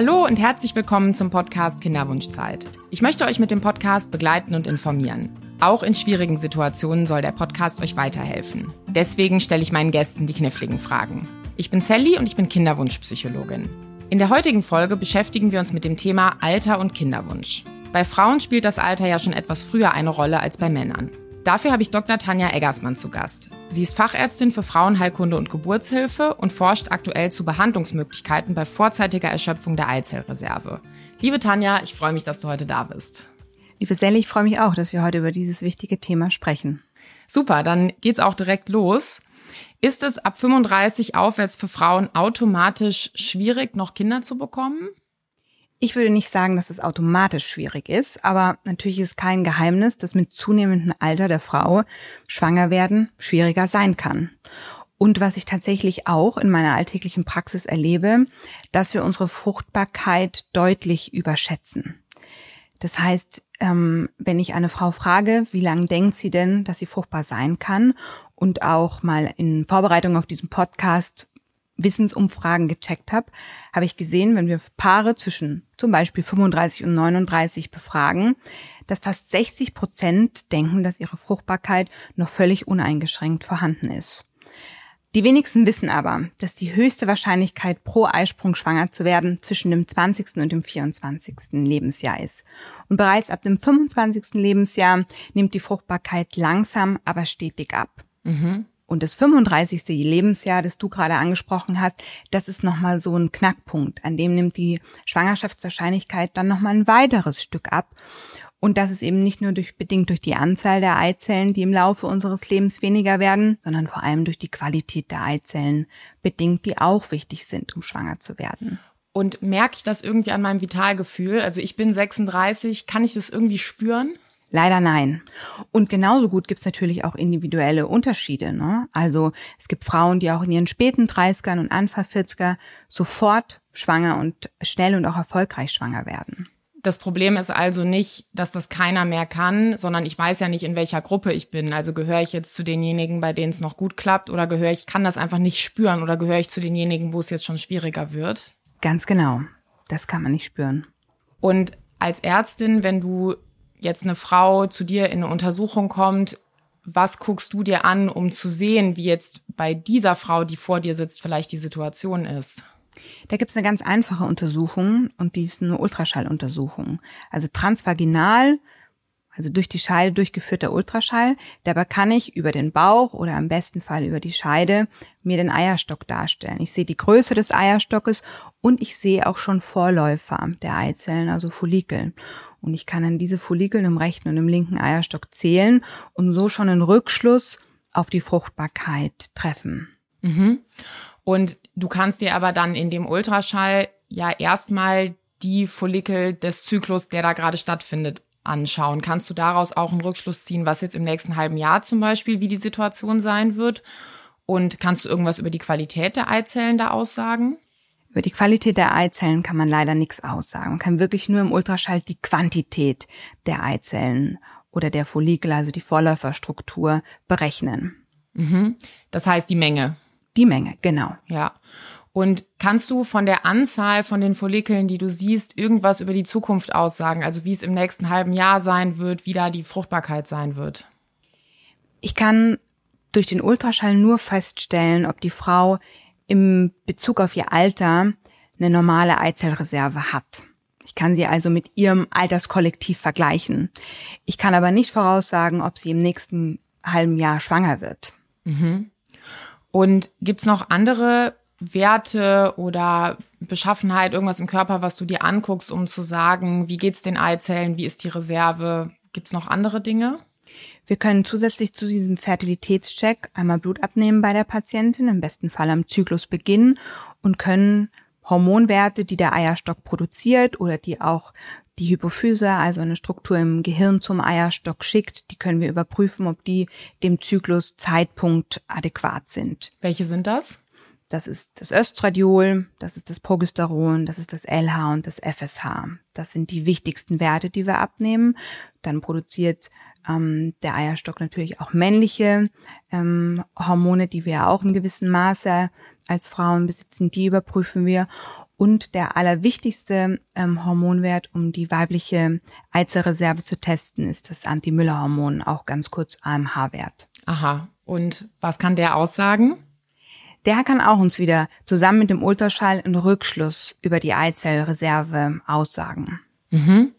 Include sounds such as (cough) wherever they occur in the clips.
Hallo und herzlich willkommen zum Podcast Kinderwunschzeit. Ich möchte euch mit dem Podcast begleiten und informieren. Auch in schwierigen Situationen soll der Podcast euch weiterhelfen. Deswegen stelle ich meinen Gästen die kniffligen Fragen. Ich bin Sally und ich bin Kinderwunschpsychologin. In der heutigen Folge beschäftigen wir uns mit dem Thema Alter und Kinderwunsch. Bei Frauen spielt das Alter ja schon etwas früher eine Rolle als bei Männern. Dafür habe ich Dr. Tanja Eggersmann zu Gast. Sie ist Fachärztin für Frauenheilkunde und Geburtshilfe und forscht aktuell zu Behandlungsmöglichkeiten bei vorzeitiger Erschöpfung der Eizellreserve. Liebe Tanja, ich freue mich, dass du heute da bist. Liebe Sally, ich freue mich auch, dass wir heute über dieses wichtige Thema sprechen. Super, dann geht's auch direkt los. Ist es ab 35 aufwärts für Frauen automatisch schwierig, noch Kinder zu bekommen? Ich würde nicht sagen, dass es automatisch schwierig ist, aber natürlich ist kein Geheimnis, dass mit zunehmendem Alter der Frau schwanger werden schwieriger sein kann. Und was ich tatsächlich auch in meiner alltäglichen Praxis erlebe, dass wir unsere Fruchtbarkeit deutlich überschätzen. Das heißt, ähm, wenn ich eine Frau frage, wie lange denkt sie denn, dass sie fruchtbar sein kann und auch mal in Vorbereitung auf diesen Podcast Wissensumfragen gecheckt habe, habe ich gesehen, wenn wir Paare zwischen zum Beispiel 35 und 39 befragen, dass fast 60 Prozent denken, dass ihre Fruchtbarkeit noch völlig uneingeschränkt vorhanden ist. Die wenigsten wissen aber, dass die höchste Wahrscheinlichkeit pro Eisprung schwanger zu werden zwischen dem 20. und dem 24. Lebensjahr ist. Und bereits ab dem 25. Lebensjahr nimmt die Fruchtbarkeit langsam, aber stetig ab. Mhm. Und das 35. Lebensjahr, das du gerade angesprochen hast, das ist nochmal so ein Knackpunkt. An dem nimmt die Schwangerschaftswahrscheinlichkeit dann nochmal ein weiteres Stück ab. Und das ist eben nicht nur durch, bedingt durch die Anzahl der Eizellen, die im Laufe unseres Lebens weniger werden, sondern vor allem durch die Qualität der Eizellen bedingt, die auch wichtig sind, um schwanger zu werden. Und merke ich das irgendwie an meinem Vitalgefühl? Also ich bin 36, kann ich das irgendwie spüren? Leider nein. Und genauso gut gibt's natürlich auch individuelle Unterschiede. Ne? Also es gibt Frauen, die auch in ihren späten 30ern und Anfang 40er sofort schwanger und schnell und auch erfolgreich schwanger werden. Das Problem ist also nicht, dass das keiner mehr kann, sondern ich weiß ja nicht, in welcher Gruppe ich bin. Also gehöre ich jetzt zu denjenigen, bei denen es noch gut klappt oder gehöre ich, kann das einfach nicht spüren oder gehöre ich zu denjenigen, wo es jetzt schon schwieriger wird? Ganz genau. Das kann man nicht spüren. Und als Ärztin, wenn du jetzt eine Frau zu dir in eine Untersuchung kommt, was guckst du dir an, um zu sehen, wie jetzt bei dieser Frau, die vor dir sitzt, vielleicht die Situation ist? Da gibt's eine ganz einfache Untersuchung und die ist eine Ultraschalluntersuchung. Also transvaginal also durch die Scheide durchgeführter Ultraschall. Dabei kann ich über den Bauch oder am besten Fall über die Scheide mir den Eierstock darstellen. Ich sehe die Größe des Eierstockes und ich sehe auch schon Vorläufer der Eizellen, also Follikel. Und ich kann dann diese Follikel im rechten und im linken Eierstock zählen und so schon einen Rückschluss auf die Fruchtbarkeit treffen. Mhm. Und du kannst dir aber dann in dem Ultraschall ja erstmal die Follikel des Zyklus, der da gerade stattfindet, anschauen. Kannst du daraus auch einen Rückschluss ziehen, was jetzt im nächsten halben Jahr zum Beispiel, wie die Situation sein wird? Und kannst du irgendwas über die Qualität der Eizellen da aussagen? Über die Qualität der Eizellen kann man leider nichts aussagen. Man kann wirklich nur im Ultraschall die Quantität der Eizellen oder der Follikel, also die Vorläuferstruktur, berechnen. Mhm. Das heißt die Menge. Die Menge, genau. Ja. Und kannst du von der Anzahl von den Follikeln, die du siehst, irgendwas über die Zukunft aussagen? Also wie es im nächsten halben Jahr sein wird, wie da die Fruchtbarkeit sein wird? Ich kann durch den Ultraschall nur feststellen, ob die Frau im Bezug auf ihr Alter eine normale Eizellreserve hat. Ich kann sie also mit ihrem Alterskollektiv vergleichen. Ich kann aber nicht voraussagen, ob sie im nächsten halben Jahr schwanger wird. Mhm. Und gibt's noch andere Werte oder Beschaffenheit, irgendwas im Körper, was du dir anguckst, um zu sagen, wie geht's den Eizellen, wie ist die Reserve? Gibt's noch andere Dinge? Wir können zusätzlich zu diesem Fertilitätscheck einmal Blut abnehmen bei der Patientin, im besten Fall am Zyklusbeginn und können Hormonwerte, die der Eierstock produziert oder die auch die Hypophyse, also eine Struktur im Gehirn zum Eierstock schickt, die können wir überprüfen, ob die dem Zykluszeitpunkt adäquat sind. Welche sind das? Das ist das Östradiol, das ist das Progesteron, das ist das LH und das FSH. Das sind die wichtigsten Werte, die wir abnehmen. Dann produziert ähm, der Eierstock natürlich auch männliche ähm, Hormone, die wir auch in gewissem Maße als Frauen besitzen. Die überprüfen wir. Und der allerwichtigste ähm, Hormonwert, um die weibliche Eizellreserve zu testen, ist das Anti-Müller-Hormon, auch ganz kurz AMH-Wert. Aha. Und was kann der aussagen? Der kann auch uns wieder zusammen mit dem Ultraschall einen Rückschluss über die Eizellreserve aussagen. Mhm.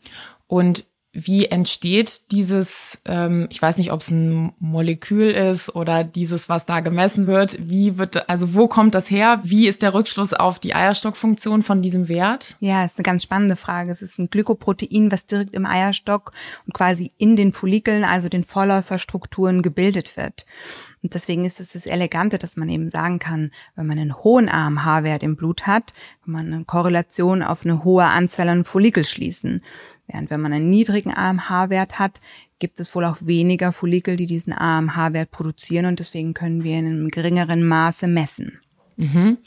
Und wie entsteht dieses, ähm, ich weiß nicht, ob es ein Molekül ist oder dieses, was da gemessen wird, wie wird, also wo kommt das her? Wie ist der Rückschluss auf die Eierstockfunktion von diesem Wert? Ja, ist eine ganz spannende Frage. Es ist ein Glykoprotein, was direkt im Eierstock und quasi in den Follikeln, also den Vorläuferstrukturen gebildet wird. Und deswegen ist es das Elegante, dass man eben sagen kann, wenn man einen hohen AMH-Wert im Blut hat, kann man eine Korrelation auf eine hohe Anzahl an Follikel schließen. Während wenn man einen niedrigen AMH-Wert hat, gibt es wohl auch weniger Follikel, die diesen AMH-Wert produzieren und deswegen können wir in einem geringeren Maße messen. Mhm.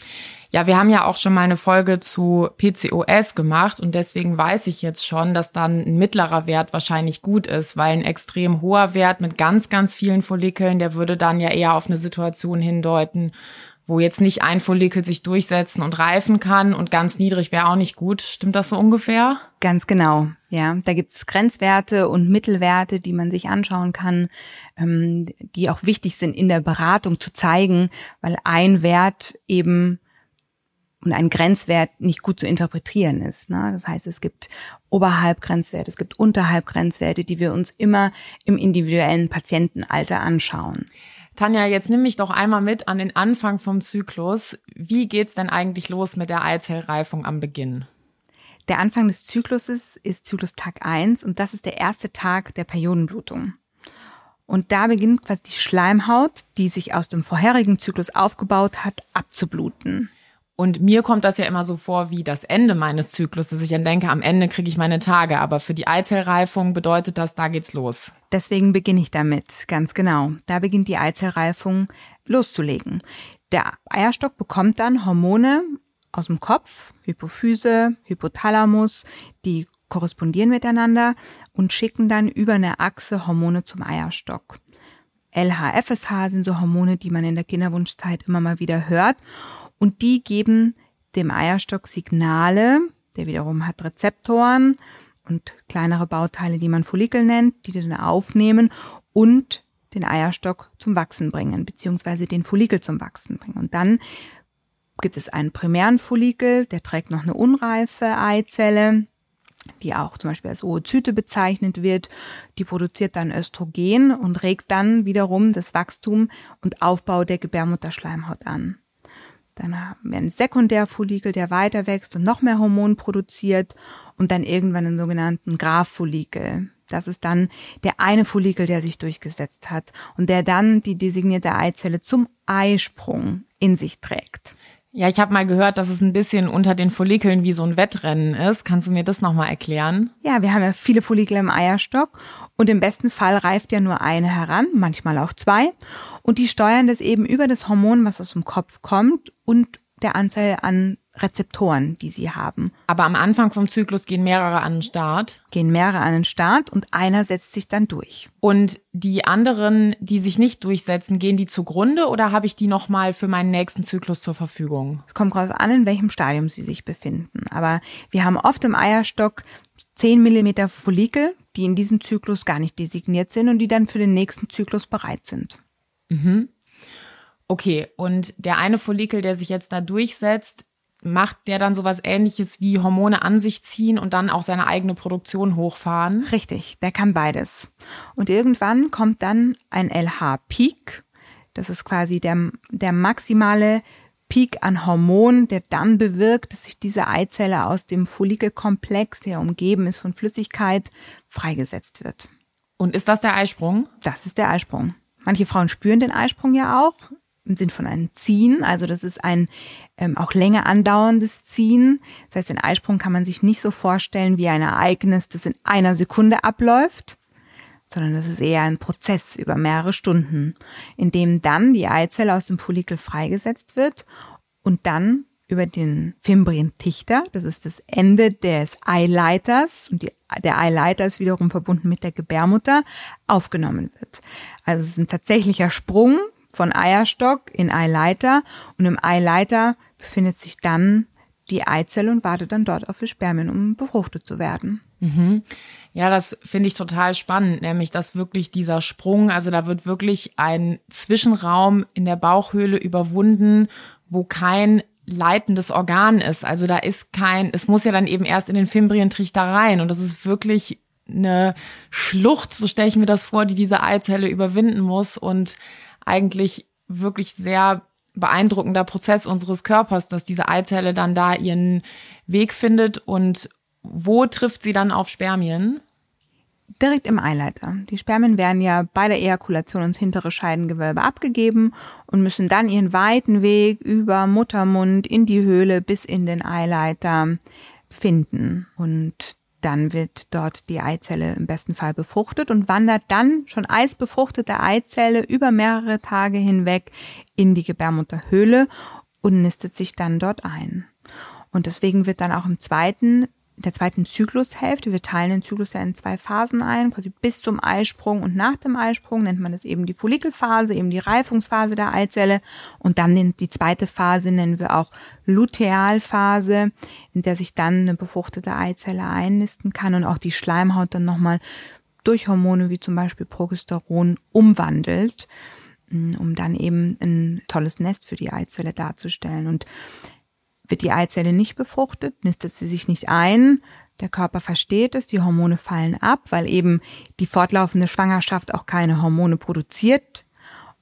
Ja, wir haben ja auch schon mal eine Folge zu PCOS gemacht und deswegen weiß ich jetzt schon, dass dann ein mittlerer Wert wahrscheinlich gut ist, weil ein extrem hoher Wert mit ganz, ganz vielen Follikeln, der würde dann ja eher auf eine Situation hindeuten, wo jetzt nicht ein Follikel sich durchsetzen und reifen kann und ganz niedrig wäre auch nicht gut. Stimmt das so ungefähr? Ganz genau. Ja, da gibt es Grenzwerte und Mittelwerte, die man sich anschauen kann, ähm, die auch wichtig sind in der Beratung zu zeigen, weil ein Wert eben und ein Grenzwert nicht gut zu interpretieren ist. Ne? Das heißt, es gibt oberhalb Grenzwerte, es gibt unterhalb Grenzwerte, die wir uns immer im individuellen Patientenalter anschauen. Tanja, jetzt nimm mich doch einmal mit an den Anfang vom Zyklus. Wie geht's denn eigentlich los mit der Eizellreifung am Beginn? Der Anfang des Zykluses ist Zyklustag 1 und das ist der erste Tag der Periodenblutung. Und da beginnt quasi die Schleimhaut, die sich aus dem vorherigen Zyklus aufgebaut hat, abzubluten. Und mir kommt das ja immer so vor wie das Ende meines Zyklus, dass ich dann denke, am Ende kriege ich meine Tage. Aber für die Eizellreifung bedeutet das, da geht's los. Deswegen beginne ich damit, ganz genau. Da beginnt die Eizellreifung loszulegen. Der Eierstock bekommt dann Hormone aus dem Kopf, Hypophyse, Hypothalamus, die korrespondieren miteinander und schicken dann über eine Achse Hormone zum Eierstock. LH, FSH sind so Hormone, die man in der Kinderwunschzeit immer mal wieder hört und die geben dem Eierstock Signale, der wiederum hat Rezeptoren und kleinere Bauteile, die man Follikel nennt, die dann aufnehmen und den Eierstock zum Wachsen bringen, beziehungsweise den Follikel zum Wachsen bringen. Und dann gibt es einen primären Follikel, der trägt noch eine unreife Eizelle, die auch zum Beispiel als Oozyte bezeichnet wird. Die produziert dann Östrogen und regt dann wiederum das Wachstum und Aufbau der Gebärmutterschleimhaut an. Dann haben wir einen Sekundärfollikel, der weiter wächst und noch mehr Hormon produziert und dann irgendwann einen sogenannten Graph-Follikel. Das ist dann der eine Follikel, der sich durchgesetzt hat und der dann die designierte Eizelle zum Eisprung in sich trägt. Ja, ich habe mal gehört, dass es ein bisschen unter den Follikeln wie so ein Wettrennen ist. Kannst du mir das nochmal erklären? Ja, wir haben ja viele Follikel im Eierstock und im besten Fall reift ja nur eine heran, manchmal auch zwei. Und die steuern das eben über das Hormon, was aus dem Kopf kommt und der Anzahl an Rezeptoren, die sie haben. Aber am Anfang vom Zyklus gehen mehrere an den Start. Gehen mehrere an den Start und einer setzt sich dann durch. Und die anderen, die sich nicht durchsetzen, gehen die zugrunde oder habe ich die nochmal für meinen nächsten Zyklus zur Verfügung? Es kommt darauf an, in welchem Stadium sie sich befinden. Aber wir haben oft im Eierstock 10 Millimeter Follikel, die in diesem Zyklus gar nicht designiert sind und die dann für den nächsten Zyklus bereit sind. Mhm. Okay, und der eine Follikel, der sich jetzt da durchsetzt, macht der dann sowas ähnliches wie Hormone an sich ziehen und dann auch seine eigene Produktion hochfahren? Richtig, der kann beides. Und irgendwann kommt dann ein LH-Peak. Das ist quasi der, der maximale Peak an Hormon, der dann bewirkt, dass sich diese Eizelle aus dem Follikelkomplex, der umgeben ist von Flüssigkeit, freigesetzt wird. Und ist das der Eisprung? Das ist der Eisprung. Manche Frauen spüren den Eisprung ja auch im Sinn von einem Ziehen. Also das ist ein ähm, auch länger andauerndes Ziehen. Das heißt, den Eisprung kann man sich nicht so vorstellen wie ein Ereignis, das in einer Sekunde abläuft, sondern das ist eher ein Prozess über mehrere Stunden, in dem dann die Eizelle aus dem Follikel freigesetzt wird und dann über den Fimbrientichter, das ist das Ende des Eileiters und die, der Eileiter ist wiederum verbunden mit der Gebärmutter, aufgenommen wird. Also es ist ein tatsächlicher Sprung von Eierstock in Eileiter und im Eileiter befindet sich dann die Eizelle und wartet dann dort auf die Spermien, um befruchtet zu werden. Mhm. Ja, das finde ich total spannend, nämlich dass wirklich dieser Sprung, also da wird wirklich ein Zwischenraum in der Bauchhöhle überwunden, wo kein leitendes Organ ist. Also da ist kein, es muss ja dann eben erst in den Fimbrientrichter rein und das ist wirklich eine Schlucht, so stelle ich mir das vor, die diese Eizelle überwinden muss und eigentlich wirklich sehr beeindruckender Prozess unseres Körpers, dass diese Eizelle dann da ihren Weg findet und wo trifft sie dann auf Spermien? Direkt im Eileiter. Die Spermien werden ja bei der Ejakulation ins hintere Scheidengewölbe abgegeben und müssen dann ihren weiten Weg über Muttermund in die Höhle bis in den Eileiter finden. Und dann wird dort die Eizelle im besten Fall befruchtet und wandert dann schon eisbefruchtete Eizelle über mehrere Tage hinweg in die Gebärmutterhöhle und nistet sich dann dort ein. Und deswegen wird dann auch im zweiten der zweiten Zyklushälfte. Wir teilen den Zyklus ja in zwei Phasen ein, quasi bis zum Eisprung und nach dem Eisprung nennt man das eben die Follikelphase, eben die Reifungsphase der Eizelle und dann die zweite Phase nennen wir auch Lutealphase, in der sich dann eine befruchtete Eizelle einnisten kann und auch die Schleimhaut dann nochmal durch Hormone wie zum Beispiel Progesteron umwandelt, mm, um dann eben ein tolles Nest für die Eizelle darzustellen. Und wird die Eizelle nicht befruchtet, nistet sie sich nicht ein, der Körper versteht es, die Hormone fallen ab, weil eben die fortlaufende Schwangerschaft auch keine Hormone produziert.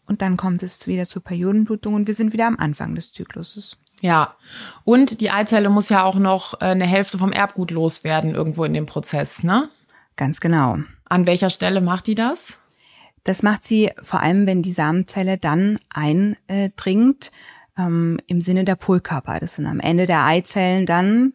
Und dann kommt es wieder zur Periodenblutung und wir sind wieder am Anfang des Zykluses. Ja, und die Eizelle muss ja auch noch äh, eine Hälfte vom Erbgut loswerden irgendwo in dem Prozess, ne? Ganz genau. An welcher Stelle macht die das? Das macht sie vor allem, wenn die Samenzelle dann eindringt ähm, im Sinne der Polkörper. Das sind am Ende der Eizellen dann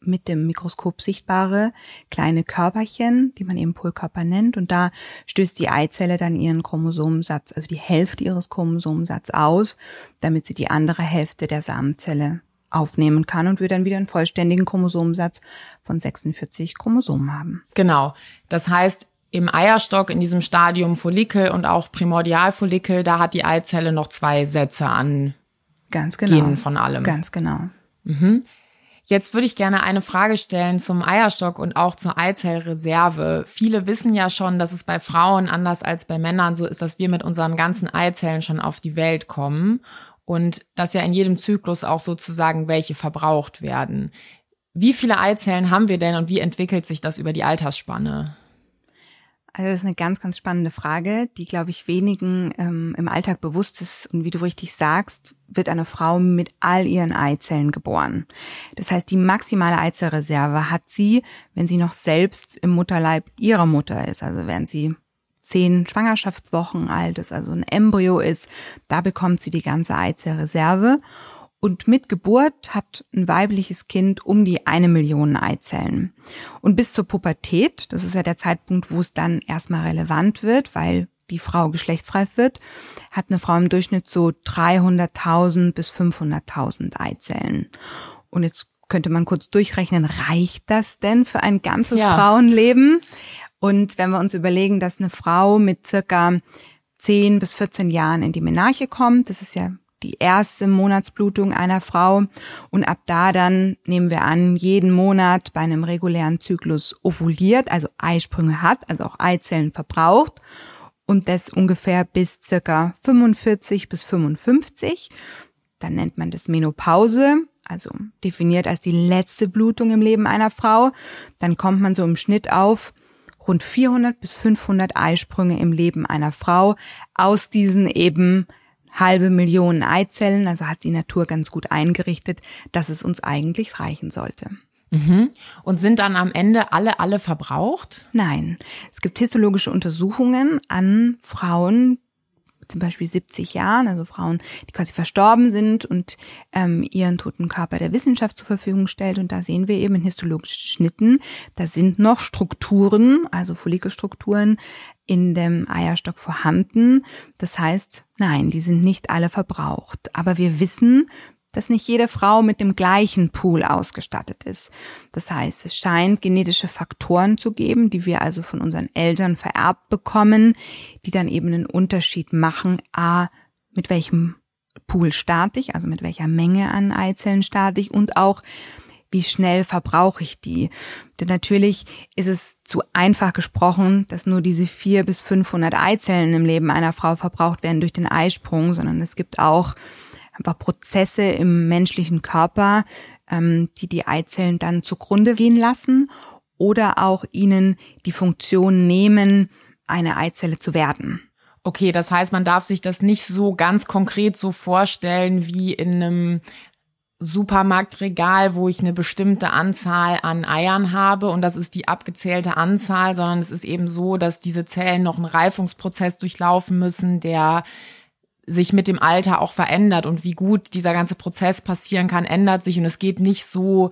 mit dem Mikroskop sichtbare kleine Körperchen, die man eben Polkörper nennt. Und da stößt die Eizelle dann ihren Chromosomensatz, also die Hälfte ihres Chromosomensatzes aus, damit sie die andere Hälfte der Samenzelle aufnehmen kann und wir dann wieder einen vollständigen Chromosomensatz von 46 Chromosomen haben. Genau. Das heißt, im Eierstock in diesem Stadium Follikel und auch Primordialfollikel, da hat die Eizelle noch zwei Sätze an Ganz genau. Genen von allem. Ganz genau. Mhm. Jetzt würde ich gerne eine Frage stellen zum Eierstock und auch zur Eizellreserve. Viele wissen ja schon, dass es bei Frauen anders als bei Männern so ist, dass wir mit unseren ganzen Eizellen schon auf die Welt kommen und dass ja in jedem Zyklus auch sozusagen welche verbraucht werden. Wie viele Eizellen haben wir denn und wie entwickelt sich das über die Altersspanne? Also das ist eine ganz, ganz spannende Frage, die, glaube ich, wenigen ähm, im Alltag bewusst ist. Und wie du richtig sagst, wird eine Frau mit all ihren Eizellen geboren. Das heißt, die maximale Eizellreserve hat sie, wenn sie noch selbst im Mutterleib ihrer Mutter ist. Also während sie zehn Schwangerschaftswochen alt ist, also ein Embryo ist, da bekommt sie die ganze Eizellreserve. Und mit Geburt hat ein weibliches Kind um die eine Million Eizellen. Und bis zur Pubertät, das ist ja der Zeitpunkt, wo es dann erstmal relevant wird, weil die Frau geschlechtsreif wird, hat eine Frau im Durchschnitt so 300.000 bis 500.000 Eizellen. Und jetzt könnte man kurz durchrechnen, reicht das denn für ein ganzes ja. Frauenleben? Und wenn wir uns überlegen, dass eine Frau mit circa 10 bis 14 Jahren in die Menarche kommt, das ist ja die erste Monatsblutung einer Frau und ab da dann nehmen wir an, jeden Monat bei einem regulären Zyklus ovuliert, also Eisprünge hat, also auch Eizellen verbraucht und das ungefähr bis circa 45 bis 55. Dann nennt man das Menopause, also definiert als die letzte Blutung im Leben einer Frau. Dann kommt man so im Schnitt auf rund 400 bis 500 Eisprünge im Leben einer Frau aus diesen eben halbe Million Eizellen, also hat die Natur ganz gut eingerichtet, dass es uns eigentlich reichen sollte. Mhm. Und sind dann am Ende alle, alle verbraucht? Nein. Es gibt histologische Untersuchungen an Frauen, zum Beispiel 70 Jahren, also Frauen, die quasi verstorben sind und ähm, ihren toten Körper der Wissenschaft zur Verfügung stellt. Und da sehen wir eben in histologischen Schnitten, da sind noch Strukturen, also Follikelstrukturen in dem Eierstock vorhanden. Das heißt, nein, die sind nicht alle verbraucht. Aber wir wissen, dass nicht jede Frau mit dem gleichen Pool ausgestattet ist. Das heißt, es scheint genetische Faktoren zu geben, die wir also von unseren Eltern vererbt bekommen, die dann eben einen Unterschied machen, a, mit welchem Pool starte ich, also mit welcher Menge an Eizellen starte ich und auch wie schnell verbrauche ich die. Denn natürlich ist es zu einfach gesprochen, dass nur diese vier bis 500 Eizellen im Leben einer Frau verbraucht werden durch den Eisprung, sondern es gibt auch einfach Prozesse im menschlichen Körper, ähm, die die Eizellen dann zugrunde gehen lassen oder auch ihnen die Funktion nehmen, eine Eizelle zu werden. Okay, das heißt, man darf sich das nicht so ganz konkret so vorstellen wie in einem Supermarktregal, wo ich eine bestimmte Anzahl an Eiern habe und das ist die abgezählte Anzahl, sondern es ist eben so, dass diese Zellen noch einen Reifungsprozess durchlaufen müssen, der sich mit dem Alter auch verändert und wie gut dieser ganze Prozess passieren kann, ändert sich und es geht nicht so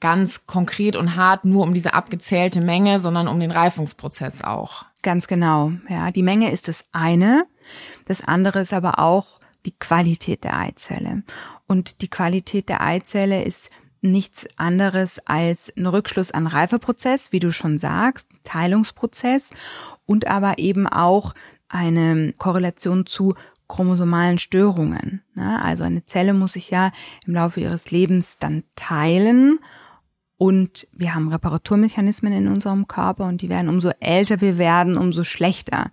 ganz konkret und hart nur um diese abgezählte Menge, sondern um den Reifungsprozess auch. Ganz genau. Ja, die Menge ist das eine. Das andere ist aber auch die Qualität der Eizelle. Und die Qualität der Eizelle ist nichts anderes als ein Rückschluss an Reifeprozess, wie du schon sagst, Teilungsprozess und aber eben auch eine Korrelation zu chromosomalen Störungen. Also eine Zelle muss sich ja im Laufe ihres Lebens dann teilen und wir haben Reparaturmechanismen in unserem Körper und die werden umso älter wir werden, umso schlechter.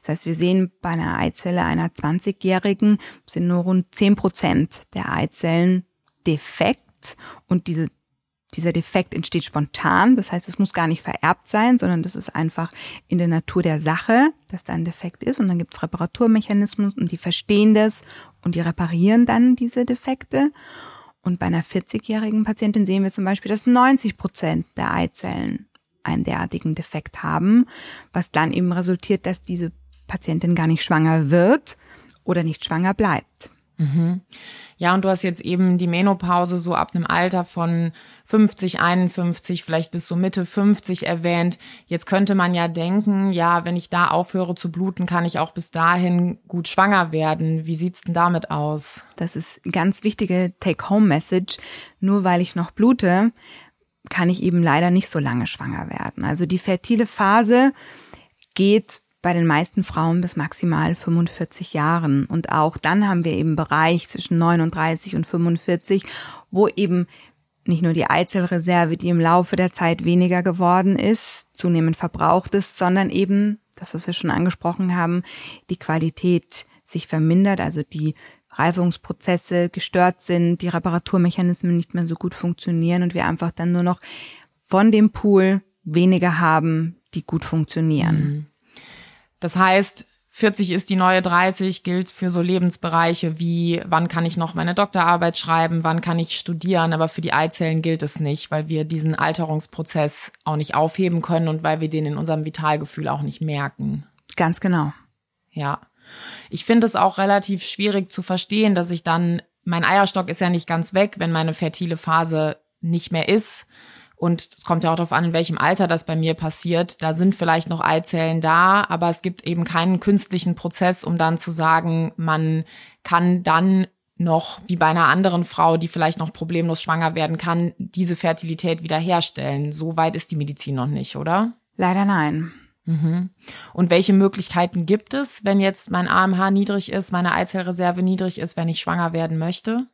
Das heißt, wir sehen bei einer Eizelle einer 20-Jährigen sind nur rund 10 Prozent der Eizellen defekt und diese dieser Defekt entsteht spontan, das heißt, es muss gar nicht vererbt sein, sondern das ist einfach in der Natur der Sache, dass da ein Defekt ist. Und dann gibt es Reparaturmechanismen und die verstehen das und die reparieren dann diese Defekte. Und bei einer 40-jährigen Patientin sehen wir zum Beispiel, dass 90 Prozent der Eizellen einen derartigen Defekt haben, was dann eben resultiert, dass diese Patientin gar nicht schwanger wird oder nicht schwanger bleibt. Mhm. Ja, und du hast jetzt eben die Menopause so ab einem Alter von 50, 51, vielleicht bis so Mitte 50 erwähnt. Jetzt könnte man ja denken, ja, wenn ich da aufhöre zu bluten, kann ich auch bis dahin gut schwanger werden. Wie sieht's denn damit aus? Das ist ganz wichtige Take-Home-Message. Nur weil ich noch blute, kann ich eben leider nicht so lange schwanger werden. Also die fertile Phase geht bei den meisten Frauen bis maximal 45 Jahren. Und auch dann haben wir eben Bereich zwischen 39 und 45, wo eben nicht nur die Eizellreserve, die im Laufe der Zeit weniger geworden ist, zunehmend verbraucht ist, sondern eben, das, was wir schon angesprochen haben, die Qualität sich vermindert, also die Reifungsprozesse gestört sind, die Reparaturmechanismen nicht mehr so gut funktionieren und wir einfach dann nur noch von dem Pool weniger haben, die gut funktionieren. Mhm. Das heißt, 40 ist die neue 30, gilt für so Lebensbereiche wie, wann kann ich noch meine Doktorarbeit schreiben, wann kann ich studieren, aber für die Eizellen gilt es nicht, weil wir diesen Alterungsprozess auch nicht aufheben können und weil wir den in unserem Vitalgefühl auch nicht merken. Ganz genau. Ja. Ich finde es auch relativ schwierig zu verstehen, dass ich dann, mein Eierstock ist ja nicht ganz weg, wenn meine fertile Phase nicht mehr ist. Und es kommt ja auch darauf an, in welchem Alter das bei mir passiert. Da sind vielleicht noch Eizellen da, aber es gibt eben keinen künstlichen Prozess, um dann zu sagen, man kann dann noch, wie bei einer anderen Frau, die vielleicht noch problemlos schwanger werden kann, diese Fertilität wiederherstellen. So weit ist die Medizin noch nicht, oder? Leider nein. Mhm. Und welche Möglichkeiten gibt es, wenn jetzt mein AMH niedrig ist, meine Eizellreserve niedrig ist, wenn ich schwanger werden möchte?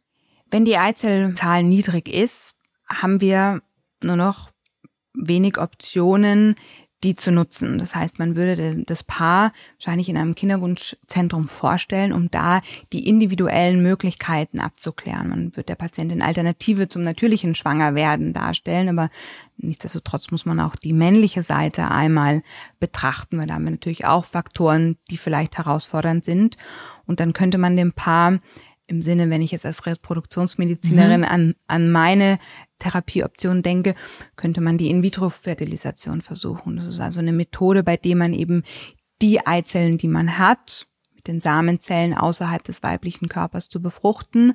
Wenn die Eizellzahl niedrig ist, haben wir nur noch wenig Optionen, die zu nutzen. Das heißt, man würde das Paar wahrscheinlich in einem Kinderwunschzentrum vorstellen, um da die individuellen Möglichkeiten abzuklären. Man wird der Patientin Alternative zum natürlichen Schwangerwerden darstellen, aber nichtsdestotrotz muss man auch die männliche Seite einmal betrachten, weil da haben wir natürlich auch Faktoren, die vielleicht herausfordernd sind. Und dann könnte man dem Paar im Sinne, wenn ich jetzt als Reproduktionsmedizinerin mhm. an, an meine Therapieoption denke, könnte man die In-vitro-Fertilisation versuchen. Das ist also eine Methode, bei der man eben die Eizellen, die man hat, mit den Samenzellen außerhalb des weiblichen Körpers zu befruchten,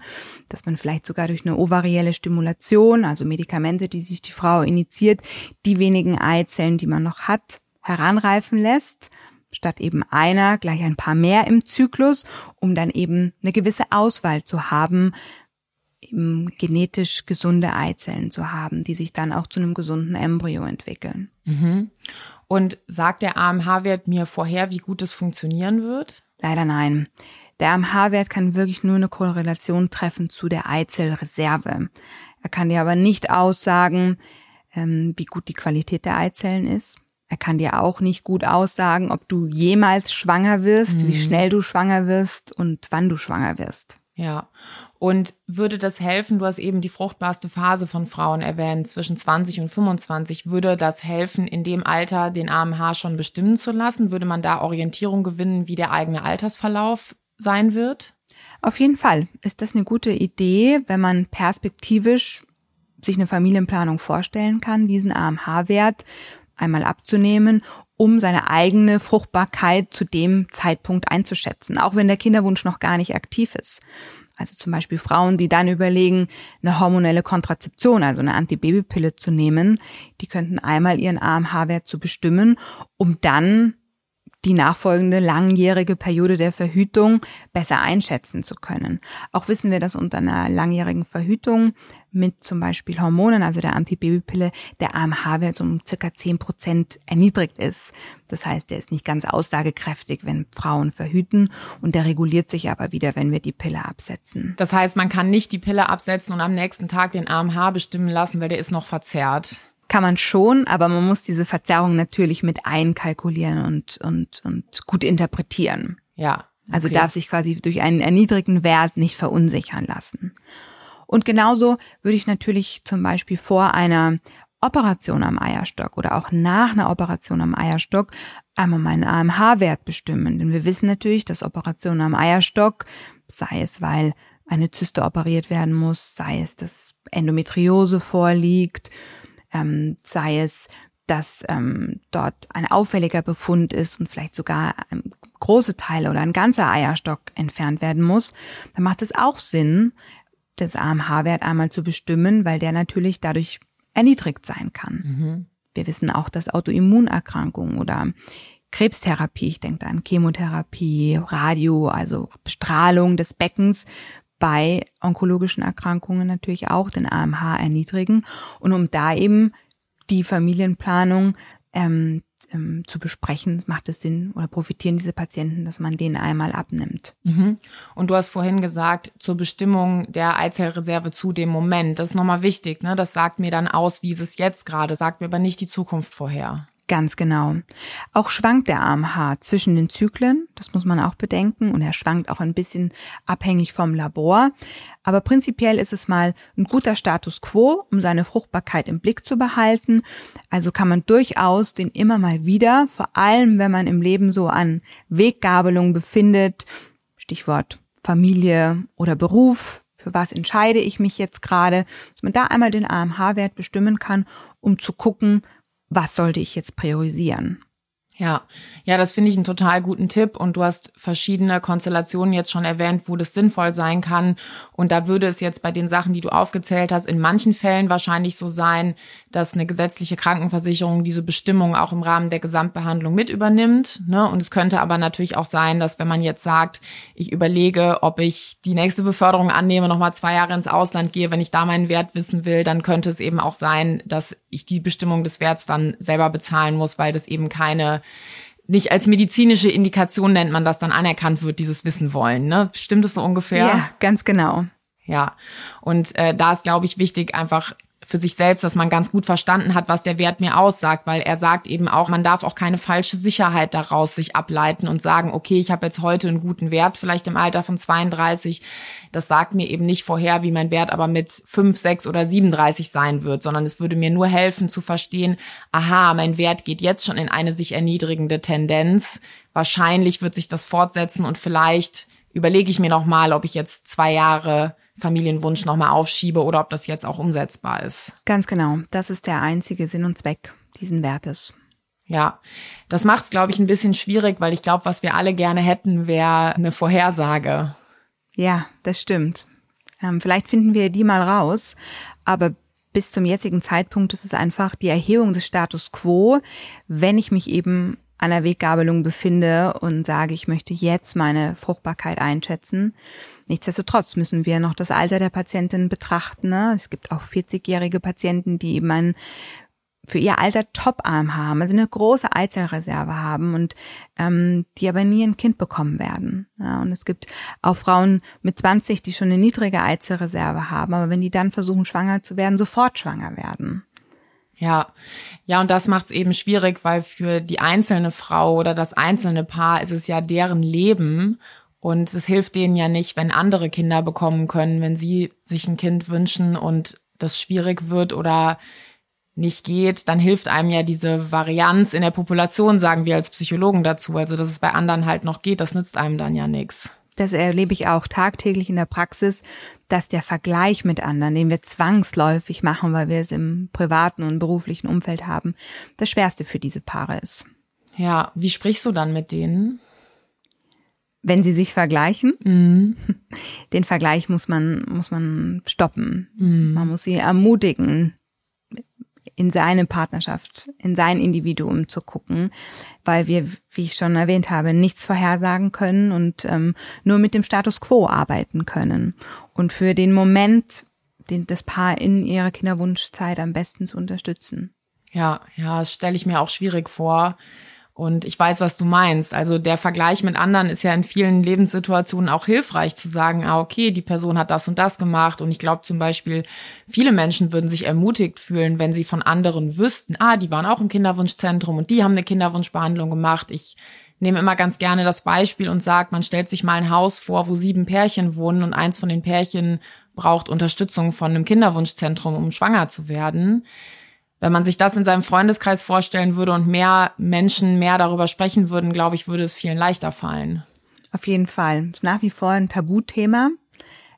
dass man vielleicht sogar durch eine ovarielle Stimulation, also Medikamente, die sich die Frau initiiert, die wenigen Eizellen, die man noch hat, heranreifen lässt statt eben einer gleich ein paar mehr im Zyklus, um dann eben eine gewisse Auswahl zu haben, eben genetisch gesunde Eizellen zu haben, die sich dann auch zu einem gesunden Embryo entwickeln. Mhm. Und sagt der AMH-Wert mir vorher, wie gut es funktionieren wird? Leider nein. Der AMH-Wert kann wirklich nur eine Korrelation treffen zu der Eizellreserve. Er kann dir aber nicht aussagen, ähm, wie gut die Qualität der Eizellen ist. Er kann dir auch nicht gut aussagen, ob du jemals schwanger wirst, mhm. wie schnell du schwanger wirst und wann du schwanger wirst. Ja. Und würde das helfen? Du hast eben die fruchtbarste Phase von Frauen erwähnt, zwischen 20 und 25. Würde das helfen, in dem Alter den AMH schon bestimmen zu lassen? Würde man da Orientierung gewinnen, wie der eigene Altersverlauf sein wird? Auf jeden Fall ist das eine gute Idee, wenn man perspektivisch sich eine Familienplanung vorstellen kann, diesen AMH-Wert einmal abzunehmen, um seine eigene Fruchtbarkeit zu dem Zeitpunkt einzuschätzen, auch wenn der Kinderwunsch noch gar nicht aktiv ist. Also zum Beispiel Frauen, die dann überlegen, eine hormonelle Kontrazeption, also eine Antibabypille zu nehmen, die könnten einmal ihren AMH-Wert zu bestimmen, um dann die nachfolgende langjährige Periode der Verhütung besser einschätzen zu können. Auch wissen wir, dass unter einer langjährigen Verhütung mit zum Beispiel Hormonen, also der Antibabypille, der AMH-Wert um circa 10 Prozent erniedrigt ist. Das heißt, der ist nicht ganz aussagekräftig, wenn Frauen verhüten und der reguliert sich aber wieder, wenn wir die Pille absetzen. Das heißt, man kann nicht die Pille absetzen und am nächsten Tag den AMH bestimmen lassen, weil der ist noch verzerrt. Kann man schon, aber man muss diese Verzerrung natürlich mit einkalkulieren und, und, und gut interpretieren. Ja. Also okay. Also darf sich quasi durch einen erniedrigten Wert nicht verunsichern lassen. Und genauso würde ich natürlich zum Beispiel vor einer Operation am Eierstock oder auch nach einer Operation am Eierstock einmal meinen AMH-Wert bestimmen. Denn wir wissen natürlich, dass Operationen am Eierstock, sei es weil eine Zyste operiert werden muss, sei es, dass Endometriose vorliegt, ähm, sei es, dass ähm, dort ein auffälliger Befund ist und vielleicht sogar ähm, große Teile oder ein ganzer Eierstock entfernt werden muss, dann macht es auch Sinn, das AMH-Wert einmal zu bestimmen, weil der natürlich dadurch erniedrigt sein kann. Mhm. Wir wissen auch, dass Autoimmunerkrankungen oder Krebstherapie, ich denke an Chemotherapie, Radio, also Bestrahlung des Beckens bei onkologischen Erkrankungen natürlich auch den AMH erniedrigen. Und um da eben die Familienplanung ähm, ähm, zu besprechen, macht es Sinn oder profitieren diese Patienten, dass man den einmal abnimmt. Mhm. Und du hast vorhin gesagt, zur Bestimmung der Eizellreserve zu dem Moment. Das ist nochmal wichtig, ne? Das sagt mir dann aus, wie ist es jetzt gerade, sagt mir aber nicht die Zukunft vorher. Ganz genau. Auch schwankt der AMH zwischen den Zyklen, das muss man auch bedenken, und er schwankt auch ein bisschen abhängig vom Labor. Aber prinzipiell ist es mal ein guter Status quo, um seine Fruchtbarkeit im Blick zu behalten. Also kann man durchaus den immer mal wieder, vor allem wenn man im Leben so an Weggabelung befindet, Stichwort Familie oder Beruf, für was entscheide ich mich jetzt gerade, dass man da einmal den AMH-Wert bestimmen kann, um zu gucken, was sollte ich jetzt priorisieren? Ja, ja, das finde ich einen total guten Tipp und du hast verschiedene Konstellationen jetzt schon erwähnt, wo das sinnvoll sein kann und da würde es jetzt bei den Sachen, die du aufgezählt hast, in manchen Fällen wahrscheinlich so sein, dass eine gesetzliche Krankenversicherung diese Bestimmung auch im Rahmen der Gesamtbehandlung mit übernimmt, ne? Und es könnte aber natürlich auch sein, dass wenn man jetzt sagt, ich überlege, ob ich die nächste Beförderung annehme, nochmal zwei Jahre ins Ausland gehe, wenn ich da meinen Wert wissen will, dann könnte es eben auch sein, dass ich die Bestimmung des Werts dann selber bezahlen muss, weil das eben keine nicht als medizinische Indikation nennt man das dann anerkannt wird, dieses Wissen wollen. Ne? Stimmt es so ungefähr? Ja, ganz genau. Ja, und äh, da ist, glaube ich, wichtig, einfach für sich selbst, dass man ganz gut verstanden hat, was der Wert mir aussagt, weil er sagt eben auch, man darf auch keine falsche Sicherheit daraus sich ableiten und sagen, okay, ich habe jetzt heute einen guten Wert, vielleicht im Alter von 32. Das sagt mir eben nicht vorher, wie mein Wert aber mit 5, 6 oder 37 sein wird, sondern es würde mir nur helfen zu verstehen, aha, mein Wert geht jetzt schon in eine sich erniedrigende Tendenz. Wahrscheinlich wird sich das fortsetzen und vielleicht überlege ich mir noch mal, ob ich jetzt zwei Jahre Familienwunsch nochmal aufschiebe oder ob das jetzt auch umsetzbar ist. Ganz genau. Das ist der einzige Sinn und Zweck diesen Wertes. Ja, das macht es, glaube ich, ein bisschen schwierig, weil ich glaube, was wir alle gerne hätten, wäre eine Vorhersage. Ja, das stimmt. Ähm, vielleicht finden wir die mal raus, aber bis zum jetzigen Zeitpunkt ist es einfach die Erhebung des Status quo, wenn ich mich eben an der Weggabelung befinde und sage, ich möchte jetzt meine Fruchtbarkeit einschätzen. Nichtsdestotrotz müssen wir noch das Alter der Patientin betrachten. Ne? Es gibt auch 40-jährige Patienten, die eben einen für ihr Alter Top-Arm haben, also eine große Eizellreserve haben und ähm, die aber nie ein Kind bekommen werden. Ja, und es gibt auch Frauen mit 20, die schon eine niedrige Eizellreserve haben, aber wenn die dann versuchen, schwanger zu werden, sofort schwanger werden. Ja, ja, und das macht es eben schwierig, weil für die einzelne Frau oder das einzelne Paar ist es ja deren Leben und es hilft denen ja nicht, wenn andere Kinder bekommen können, wenn sie sich ein Kind wünschen und das schwierig wird oder nicht geht, dann hilft einem ja diese Varianz in der Population, sagen wir als Psychologen dazu. Also, dass es bei anderen halt noch geht, das nützt einem dann ja nichts. Das erlebe ich auch tagtäglich in der Praxis, dass der Vergleich mit anderen, den wir zwangsläufig machen, weil wir es im privaten und beruflichen Umfeld haben, das Schwerste für diese Paare ist. Ja, wie sprichst du dann mit denen? Wenn sie sich vergleichen, Mhm. (laughs) den Vergleich muss man, muss man stoppen. Mhm. Man muss sie ermutigen, in seine Partnerschaft, in sein Individuum zu gucken, weil wir, wie ich schon erwähnt habe, nichts vorhersagen können und ähm, nur mit dem Status quo arbeiten können. Und für den Moment, den, das Paar in ihrer Kinderwunschzeit am besten zu unterstützen. Ja, ja, das stelle ich mir auch schwierig vor. Und ich weiß, was du meinst. Also der Vergleich mit anderen ist ja in vielen Lebenssituationen auch hilfreich zu sagen, ah, okay, die Person hat das und das gemacht. Und ich glaube zum Beispiel, viele Menschen würden sich ermutigt fühlen, wenn sie von anderen wüssten, ah, die waren auch im Kinderwunschzentrum und die haben eine Kinderwunschbehandlung gemacht. Ich nehme immer ganz gerne das Beispiel und sage, man stellt sich mal ein Haus vor, wo sieben Pärchen wohnen und eins von den Pärchen braucht Unterstützung von einem Kinderwunschzentrum, um schwanger zu werden wenn man sich das in seinem Freundeskreis vorstellen würde und mehr Menschen mehr darüber sprechen würden, glaube ich, würde es vielen leichter fallen. Auf jeden Fall. Ist nach wie vor ein Tabuthema.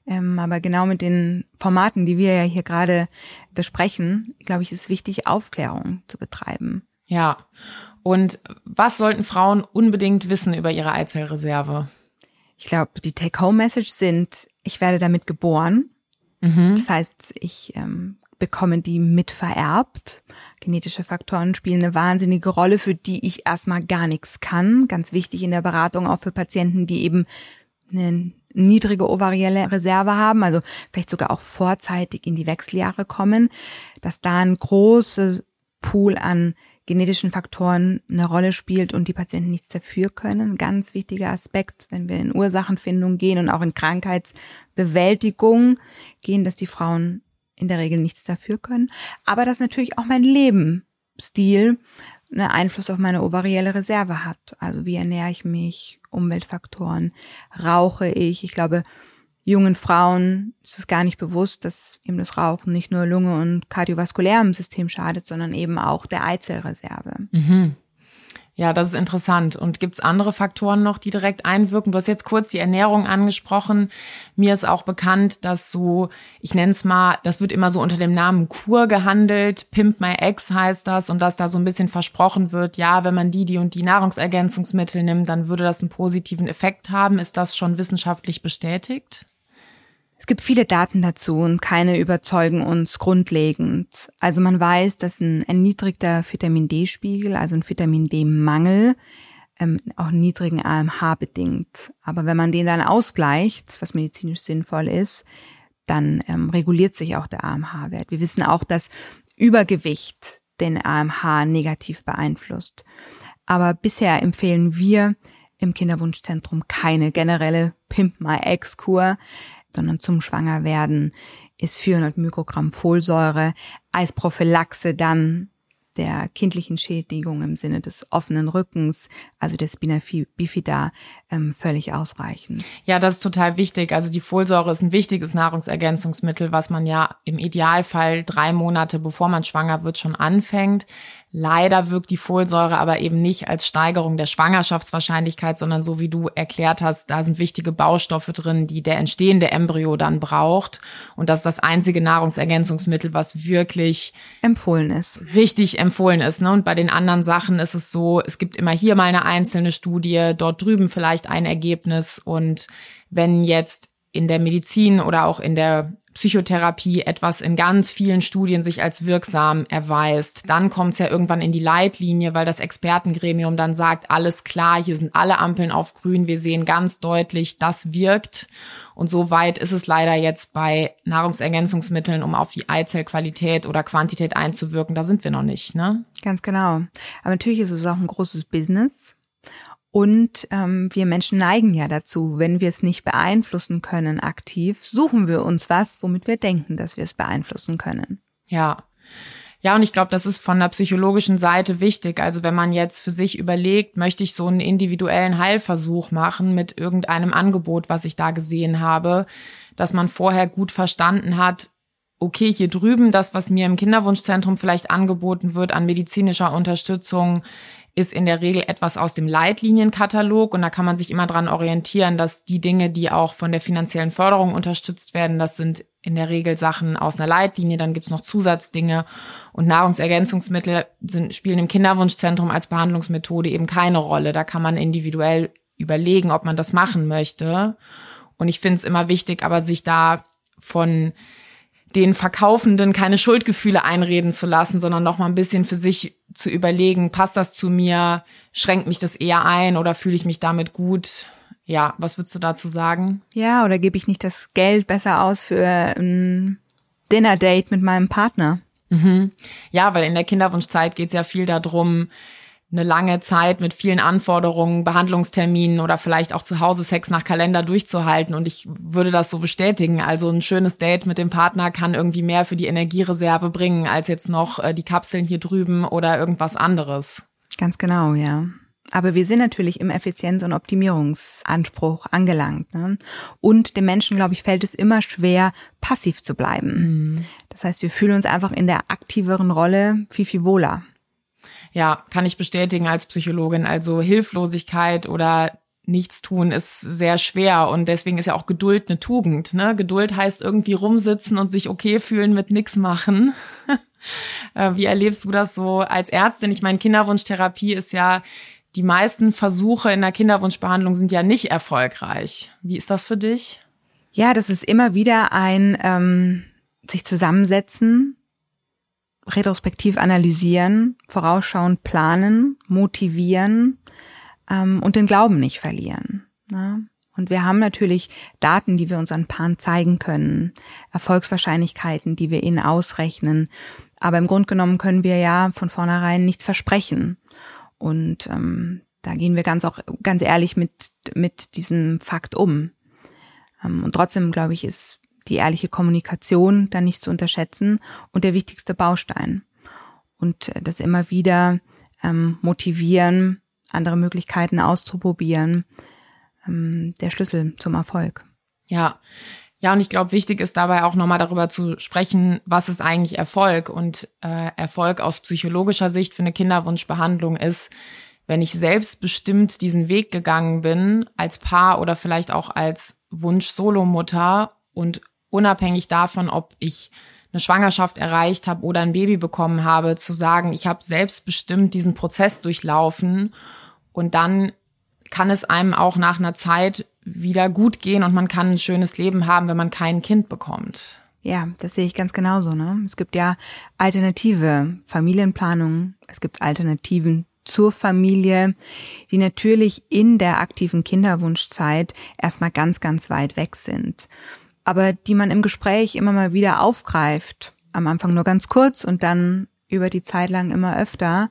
Ähm, aber genau mit den Formaten, die wir ja hier gerade besprechen, glaube ich, ist es wichtig, Aufklärung zu betreiben. Ja. Und was sollten Frauen unbedingt wissen über ihre Eizellreserve? Ich glaube, die Take-Home-Message sind, ich werde damit geboren. Mhm. Das heißt, ich ähm, bekomme die mitvererbt. Genetische Faktoren spielen eine wahnsinnige Rolle, für die ich erstmal gar nichts kann. Ganz wichtig in der Beratung auch für Patienten, die eben eine niedrige ovarielle Reserve haben, also vielleicht sogar auch vorzeitig in die Wechseljahre kommen, dass da ein großes Pool an genetischen Faktoren eine Rolle spielt und die Patienten nichts dafür können. Ganz wichtiger Aspekt, wenn wir in Ursachenfindung gehen und auch in Krankheitsbewältigung gehen, dass die Frauen in der Regel nichts dafür können. Aber dass natürlich auch mein Lebensstil einen Einfluss auf meine ovarielle Reserve hat. Also wie ernähre ich mich, Umweltfaktoren, rauche ich. Ich glaube, jungen Frauen ist es gar nicht bewusst, dass eben das Rauchen nicht nur Lunge und kardiovaskulärem System schadet, sondern eben auch der Eizellreserve. Mhm. Ja, das ist interessant. Und gibt's andere Faktoren noch, die direkt einwirken? Du hast jetzt kurz die Ernährung angesprochen. Mir ist auch bekannt, dass so, ich nenne es mal, das wird immer so unter dem Namen Kur gehandelt. Pimp My Ex heißt das. Und dass da so ein bisschen versprochen wird, ja, wenn man die, die und die Nahrungsergänzungsmittel nimmt, dann würde das einen positiven Effekt haben. Ist das schon wissenschaftlich bestätigt? Es gibt viele Daten dazu und keine überzeugen uns grundlegend. Also man weiß, dass ein erniedrigter Vitamin D-Spiegel, also ein Vitamin D-Mangel, ähm, auch einen niedrigen AMH bedingt. Aber wenn man den dann ausgleicht, was medizinisch sinnvoll ist, dann ähm, reguliert sich auch der AMH-Wert. Wir wissen auch, dass Übergewicht den AMH negativ beeinflusst. Aber bisher empfehlen wir im Kinderwunschzentrum keine generelle Pimp My Ex Kur sondern zum Schwangerwerden ist 400 Mikrogramm Folsäure als Prophylaxe dann der kindlichen Schädigung im Sinne des offenen Rückens, also des Spina bifida, ähm, völlig ausreichend. Ja, das ist total wichtig. Also die Folsäure ist ein wichtiges Nahrungsergänzungsmittel, was man ja im Idealfall drei Monate bevor man schwanger wird schon anfängt. Leider wirkt die Folsäure aber eben nicht als Steigerung der Schwangerschaftswahrscheinlichkeit, sondern so wie du erklärt hast, da sind wichtige Baustoffe drin, die der entstehende Embryo dann braucht. Und das ist das einzige Nahrungsergänzungsmittel, was wirklich empfohlen ist. Richtig empfohlen ist. Ne? Und bei den anderen Sachen ist es so, es gibt immer hier mal eine einzelne Studie, dort drüben vielleicht ein Ergebnis. Und wenn jetzt in der Medizin oder auch in der Psychotherapie etwas in ganz vielen Studien sich als wirksam erweist, dann kommt es ja irgendwann in die Leitlinie, weil das Expertengremium dann sagt, alles klar, hier sind alle Ampeln auf grün, wir sehen ganz deutlich, das wirkt. Und so weit ist es leider jetzt bei Nahrungsergänzungsmitteln, um auf die Eizellqualität oder Quantität einzuwirken, da sind wir noch nicht, ne? Ganz genau. Aber natürlich ist es auch ein großes Business. Und ähm, wir Menschen neigen ja dazu, wenn wir es nicht beeinflussen können aktiv, suchen wir uns was, womit wir denken, dass wir es beeinflussen können. Ja. Ja, und ich glaube, das ist von der psychologischen Seite wichtig. Also wenn man jetzt für sich überlegt, möchte ich so einen individuellen Heilversuch machen mit irgendeinem Angebot, was ich da gesehen habe, dass man vorher gut verstanden hat, okay, hier drüben, das, was mir im Kinderwunschzentrum vielleicht angeboten wird an medizinischer Unterstützung, ist in der Regel etwas aus dem Leitlinienkatalog und da kann man sich immer dran orientieren, dass die Dinge, die auch von der finanziellen Förderung unterstützt werden, das sind in der Regel Sachen aus einer Leitlinie, dann gibt's noch Zusatzdinge und Nahrungsergänzungsmittel sind, spielen im Kinderwunschzentrum als Behandlungsmethode eben keine Rolle. Da kann man individuell überlegen, ob man das machen möchte. Und ich finde es immer wichtig, aber sich da von den Verkaufenden keine Schuldgefühle einreden zu lassen, sondern noch mal ein bisschen für sich zu überlegen, passt das zu mir, schränkt mich das eher ein oder fühle ich mich damit gut? Ja, was würdest du dazu sagen? Ja, oder gebe ich nicht das Geld besser aus für ein Dinner-Date mit meinem Partner? Mhm. Ja, weil in der Kinderwunschzeit geht es ja viel darum, eine lange Zeit mit vielen Anforderungen, Behandlungsterminen oder vielleicht auch zu Hause Sex nach Kalender durchzuhalten. Und ich würde das so bestätigen. Also ein schönes Date mit dem Partner kann irgendwie mehr für die Energiereserve bringen, als jetzt noch äh, die Kapseln hier drüben oder irgendwas anderes. Ganz genau, ja. Aber wir sind natürlich im Effizienz- und Optimierungsanspruch angelangt. Ne? Und dem Menschen, glaube ich, fällt es immer schwer, passiv zu bleiben. Mhm. Das heißt, wir fühlen uns einfach in der aktiveren Rolle viel, viel wohler. Ja, kann ich bestätigen als Psychologin. Also Hilflosigkeit oder Nichtstun ist sehr schwer und deswegen ist ja auch Geduld eine Tugend. Ne? Geduld heißt irgendwie rumsitzen und sich okay fühlen mit nix machen. (laughs) Äh, wie erlebst du das so als Ärztin? Ich meine, Kinderwunschtherapie ist ja, die meisten Versuche in der Kinderwunschbehandlung sind ja nicht erfolgreich. Wie ist das für dich? Ja, das ist immer wieder ein ähm, sich zusammensetzen, retrospektiv analysieren, vorausschauend planen, motivieren ähm, und den Glauben nicht verlieren. Ne? Und wir haben natürlich Daten, die wir unseren Paaren zeigen können, Erfolgswahrscheinlichkeiten, die wir ihnen ausrechnen. Aber im Grunde genommen können wir ja von vornherein nichts versprechen. Und ähm, da gehen wir ganz auch ganz ehrlich mit mit diesem Fakt um. Ähm, und trotzdem glaube ich, ist die ehrliche Kommunikation dann nicht zu unterschätzen und der wichtigste Baustein. Und äh, das immer wieder ähm, motivieren, andere Möglichkeiten auszuprobieren, ähm, der Schlüssel zum Erfolg. Ja. Ja, und ich glaube, wichtig ist dabei auch nochmal darüber zu sprechen, was ist eigentlich Erfolg? Und äh, Erfolg aus psychologischer Sicht für eine Kinderwunschbehandlung ist, wenn ich selbstbestimmt diesen Weg gegangen bin, als Paar oder vielleicht auch als Wunsch-Solomutter und unabhängig davon, ob ich eine Schwangerschaft erreicht habe oder ein Baby bekommen habe, zu sagen, ich habe selbstbestimmt diesen Prozess durchlaufen und dann kann es einem auch nach einer Zeit wieder gut gehen und man kann ein schönes Leben haben, wenn man kein Kind bekommt. Ja, das sehe ich ganz genauso. Ne? Es gibt ja alternative Familienplanungen, es gibt Alternativen zur Familie, die natürlich in der aktiven Kinderwunschzeit erstmal ganz, ganz weit weg sind aber die man im Gespräch immer mal wieder aufgreift. Am Anfang nur ganz kurz und dann über die Zeit lang immer öfter.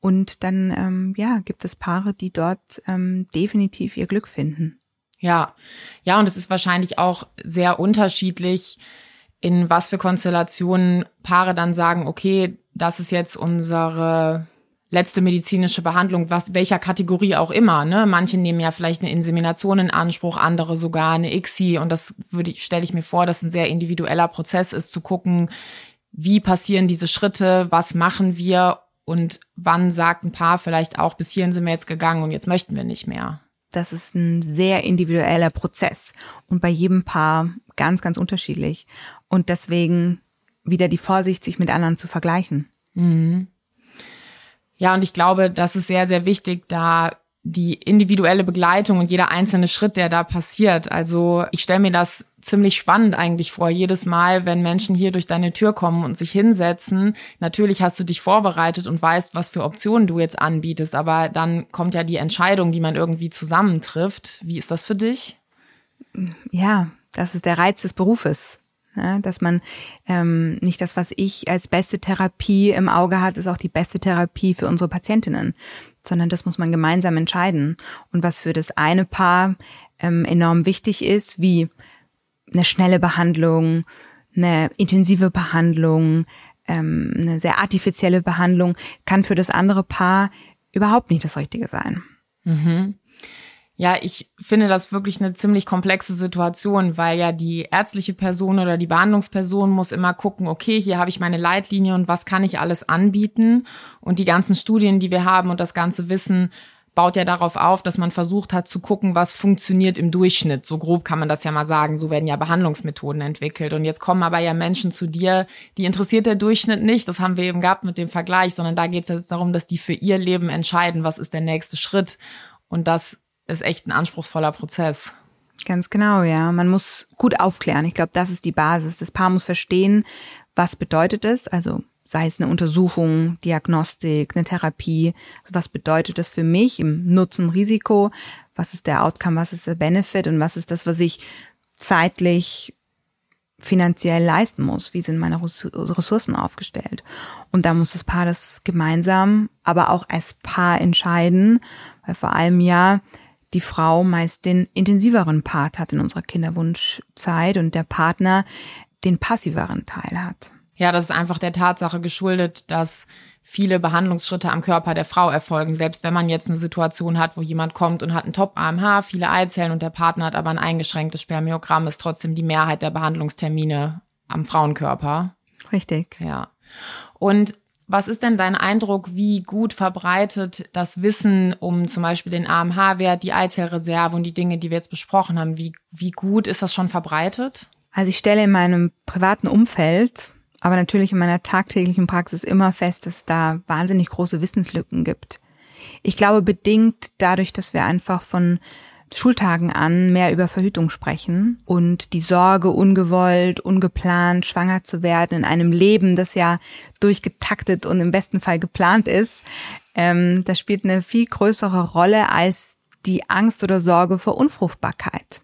Und dann ähm, ja gibt es Paare, die dort ähm, definitiv ihr Glück finden. Ja, ja, und es ist wahrscheinlich auch sehr unterschiedlich, in was für Konstellationen Paare dann sagen, okay, das ist jetzt unsere letzte medizinische Behandlung, was welcher Kategorie auch immer. Ne? Manche nehmen ja vielleicht eine Insemination in Anspruch, andere sogar eine ICSI. Und das würde ich, stelle ich mir vor, dass ein sehr individueller Prozess ist, zu gucken, wie passieren diese Schritte, was machen wir und wann sagt ein Paar vielleicht auch, bis hierhin sind wir jetzt gegangen und jetzt möchten wir nicht mehr. Das ist ein sehr individueller Prozess und bei jedem Paar ganz, ganz unterschiedlich. Und deswegen wieder die Vorsicht, sich mit anderen zu vergleichen. Mhm. Ja, und ich glaube, das ist sehr, sehr wichtig, da die individuelle Begleitung und jeder einzelne Schritt, der da passiert. Also ich stelle mir das ziemlich spannend eigentlich vor. Jedes Mal, wenn Menschen hier durch deine Tür kommen und sich hinsetzen, natürlich hast du dich vorbereitet und weißt, was für Optionen du jetzt anbietest, aber dann kommt ja die Entscheidung, die man irgendwie zusammentrifft. Wie ist das für dich? Ja, das ist der Reiz des Berufes. Ja, dass man ähm, nicht das, was ich als beste Therapie im Auge hat, ist auch die beste Therapie für unsere Patientinnen, sondern das muss man gemeinsam entscheiden. Und was für das eine Paar ähm, enorm wichtig ist, wie eine schnelle Behandlung, eine intensive Behandlung, ähm, eine sehr artifizielle Behandlung, kann für das andere Paar überhaupt nicht das Richtige sein. Mhm. Ja, ich finde das wirklich eine ziemlich komplexe Situation, weil ja die ärztliche Person oder die Behandlungsperson muss immer gucken, okay, hier habe ich meine Leitlinie und was kann ich alles anbieten? Und die ganzen Studien, die wir haben und das ganze Wissen baut ja darauf auf, dass man versucht hat zu gucken, was funktioniert im Durchschnitt. So grob kann man das ja mal sagen. So werden ja Behandlungsmethoden entwickelt. Und jetzt kommen aber ja Menschen zu dir, die interessiert der Durchschnitt nicht. Das haben wir eben gehabt mit dem Vergleich, sondern da geht es jetzt darum, dass die für ihr Leben entscheiden, was ist der nächste Schritt. Und das ist echt ein anspruchsvoller Prozess. Ganz genau, ja. Man muss gut aufklären. Ich glaube, das ist die Basis. Das Paar muss verstehen, was bedeutet es, also sei es eine Untersuchung, Diagnostik, eine Therapie. Also was bedeutet das für mich im Nutzen-Risiko? Was ist der Outcome? Was ist der Benefit? Und was ist das, was ich zeitlich finanziell leisten muss? Wie sind meine Ressourcen aufgestellt? Und da muss das Paar das gemeinsam, aber auch als Paar entscheiden, weil vor allem ja die Frau meist den intensiveren Part hat in unserer Kinderwunschzeit und der Partner den passiveren Teil hat. Ja, das ist einfach der Tatsache geschuldet, dass viele Behandlungsschritte am Körper der Frau erfolgen. Selbst wenn man jetzt eine Situation hat, wo jemand kommt und hat einen Top-AMH, viele Eizellen und der Partner hat aber ein eingeschränktes Spermiogramm, ist trotzdem die Mehrheit der Behandlungstermine am Frauenkörper. Richtig. Ja. Und was ist denn dein Eindruck, wie gut verbreitet das Wissen um zum Beispiel den AMH-Wert, die Eizellreserve und die Dinge, die wir jetzt besprochen haben, wie, wie gut ist das schon verbreitet? Also ich stelle in meinem privaten Umfeld, aber natürlich in meiner tagtäglichen Praxis immer fest, dass es da wahnsinnig große Wissenslücken gibt. Ich glaube bedingt dadurch, dass wir einfach von Schultagen an mehr über Verhütung sprechen und die Sorge, ungewollt, ungeplant schwanger zu werden in einem Leben, das ja durchgetaktet und im besten Fall geplant ist, ähm, das spielt eine viel größere Rolle als die Angst oder Sorge vor Unfruchtbarkeit.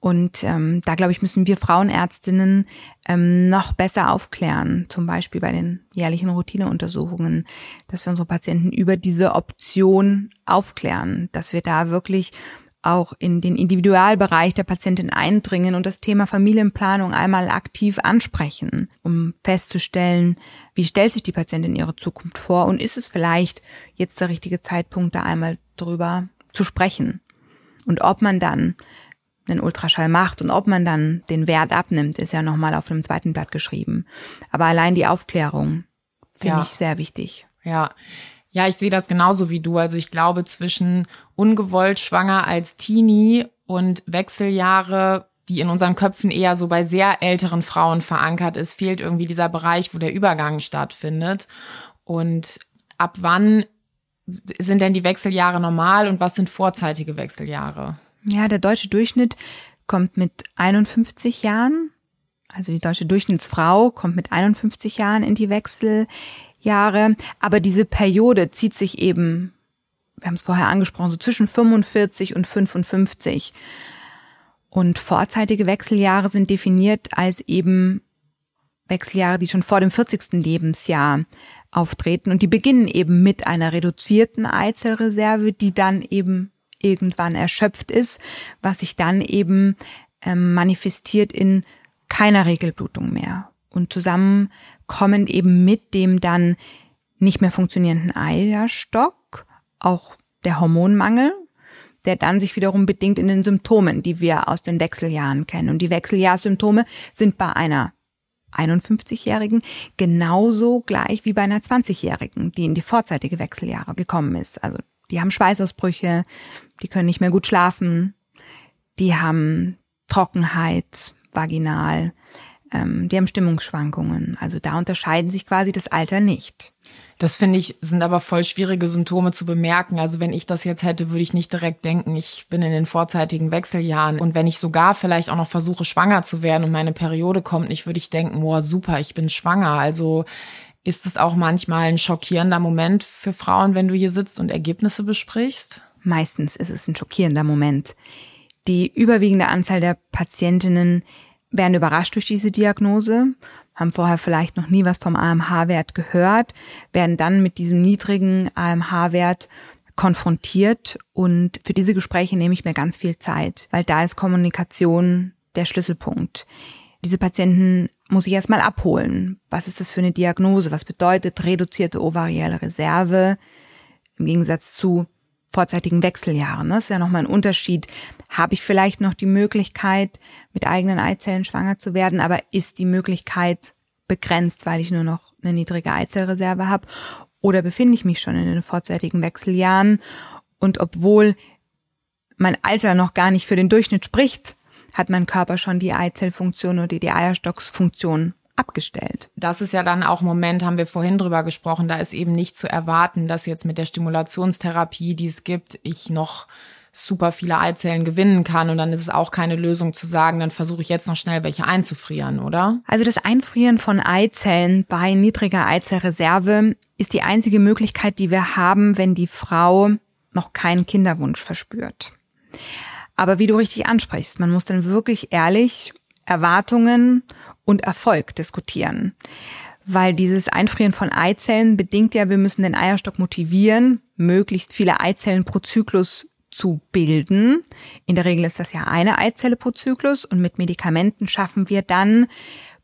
Und ähm, da, glaube ich, müssen wir Frauenärztinnen ähm, noch besser aufklären, zum Beispiel bei den jährlichen Routineuntersuchungen, dass wir unsere Patienten über diese Option aufklären, dass wir da wirklich auch in den Individualbereich der Patientin eindringen und das Thema Familienplanung einmal aktiv ansprechen, um festzustellen, wie stellt sich die Patientin ihre Zukunft vor und ist es vielleicht jetzt der richtige Zeitpunkt, da einmal drüber zu sprechen. Und ob man dann einen Ultraschall macht und ob man dann den Wert abnimmt, ist ja nochmal auf einem zweiten Blatt geschrieben. Aber allein die Aufklärung finde ja. ich sehr wichtig. Ja. Ja, ich sehe das genauso wie du. Also ich glaube, zwischen ungewollt schwanger als Teenie und Wechseljahre, die in unseren Köpfen eher so bei sehr älteren Frauen verankert ist, fehlt irgendwie dieser Bereich, wo der Übergang stattfindet. Und ab wann sind denn die Wechseljahre normal und was sind vorzeitige Wechseljahre? Ja, der deutsche Durchschnitt kommt mit 51 Jahren, also die deutsche Durchschnittsfrau kommt mit 51 Jahren in die Wechseljahre, aber diese Periode zieht sich eben, wir haben es vorher angesprochen, so zwischen 45 und 55. Und vorzeitige Wechseljahre sind definiert als eben Wechseljahre, die schon vor dem 40. Lebensjahr auftreten und die beginnen eben mit einer reduzierten Eizellreserve, die dann eben irgendwann erschöpft ist, was sich dann eben ähm, manifestiert in keiner Regelblutung mehr. Und zusammenkommend eben mit dem dann nicht mehr funktionierenden Eierstock auch der Hormonmangel, der dann sich wiederum bedingt in den Symptomen, die wir aus den Wechseljahren kennen. Und die Wechseljahrssymptome sind bei einer 51-Jährigen genauso gleich wie bei einer 20-Jährigen, die in die vorzeitige Wechseljahre gekommen ist. Also die haben Schweißausbrüche, die können nicht mehr gut schlafen, die haben Trockenheit vaginal, ähm, die haben Stimmungsschwankungen. Also da unterscheiden sich quasi das Alter nicht. Das finde ich, sind aber voll schwierige Symptome zu bemerken. Also wenn ich das jetzt hätte, würde ich nicht direkt denken, ich bin in den vorzeitigen Wechseljahren. Und wenn ich sogar vielleicht auch noch versuche, schwanger zu werden und meine Periode kommt nicht, würde ich denken, boah, super, ich bin schwanger. Also ist es auch manchmal ein schockierender Moment für Frauen, wenn du hier sitzt und Ergebnisse besprichst? Meistens ist es ein schockierender Moment. Die überwiegende Anzahl der Patientinnen werden überrascht durch diese Diagnose, haben vorher vielleicht noch nie was vom AMH-Wert gehört, werden dann mit diesem niedrigen AMH-Wert konfrontiert und für diese Gespräche nehme ich mir ganz viel Zeit, weil da ist Kommunikation der Schlüsselpunkt. Diese Patienten muss ich erstmal abholen. Was ist das für eine Diagnose? Was bedeutet reduzierte ovarielle Reserve im Gegensatz zu vorzeitigen Wechseljahren. Das ist ja nochmal ein Unterschied. Habe ich vielleicht noch die Möglichkeit, mit eigenen Eizellen schwanger zu werden, aber ist die Möglichkeit begrenzt, weil ich nur noch eine niedrige Eizellreserve habe? Oder befinde ich mich schon in den vorzeitigen Wechseljahren? Und obwohl mein Alter noch gar nicht für den Durchschnitt spricht, hat mein Körper schon die Eizellfunktion oder die Eierstocksfunktion abgestellt. Das ist ja dann auch Moment, haben wir vorhin drüber gesprochen, da ist eben nicht zu erwarten, dass jetzt mit der Stimulationstherapie, die es gibt, ich noch super viele Eizellen gewinnen kann und dann ist es auch keine Lösung zu sagen, dann versuche ich jetzt noch schnell welche einzufrieren, oder? Also das Einfrieren von Eizellen bei niedriger Eizellreserve ist die einzige Möglichkeit, die wir haben, wenn die Frau noch keinen Kinderwunsch verspürt. Aber wie du richtig ansprichst, man muss dann wirklich ehrlich Erwartungen und Erfolg diskutieren. Weil dieses Einfrieren von Eizellen bedingt ja, wir müssen den Eierstock motivieren, möglichst viele Eizellen pro Zyklus zu bilden. In der Regel ist das ja eine Eizelle pro Zyklus und mit Medikamenten schaffen wir dann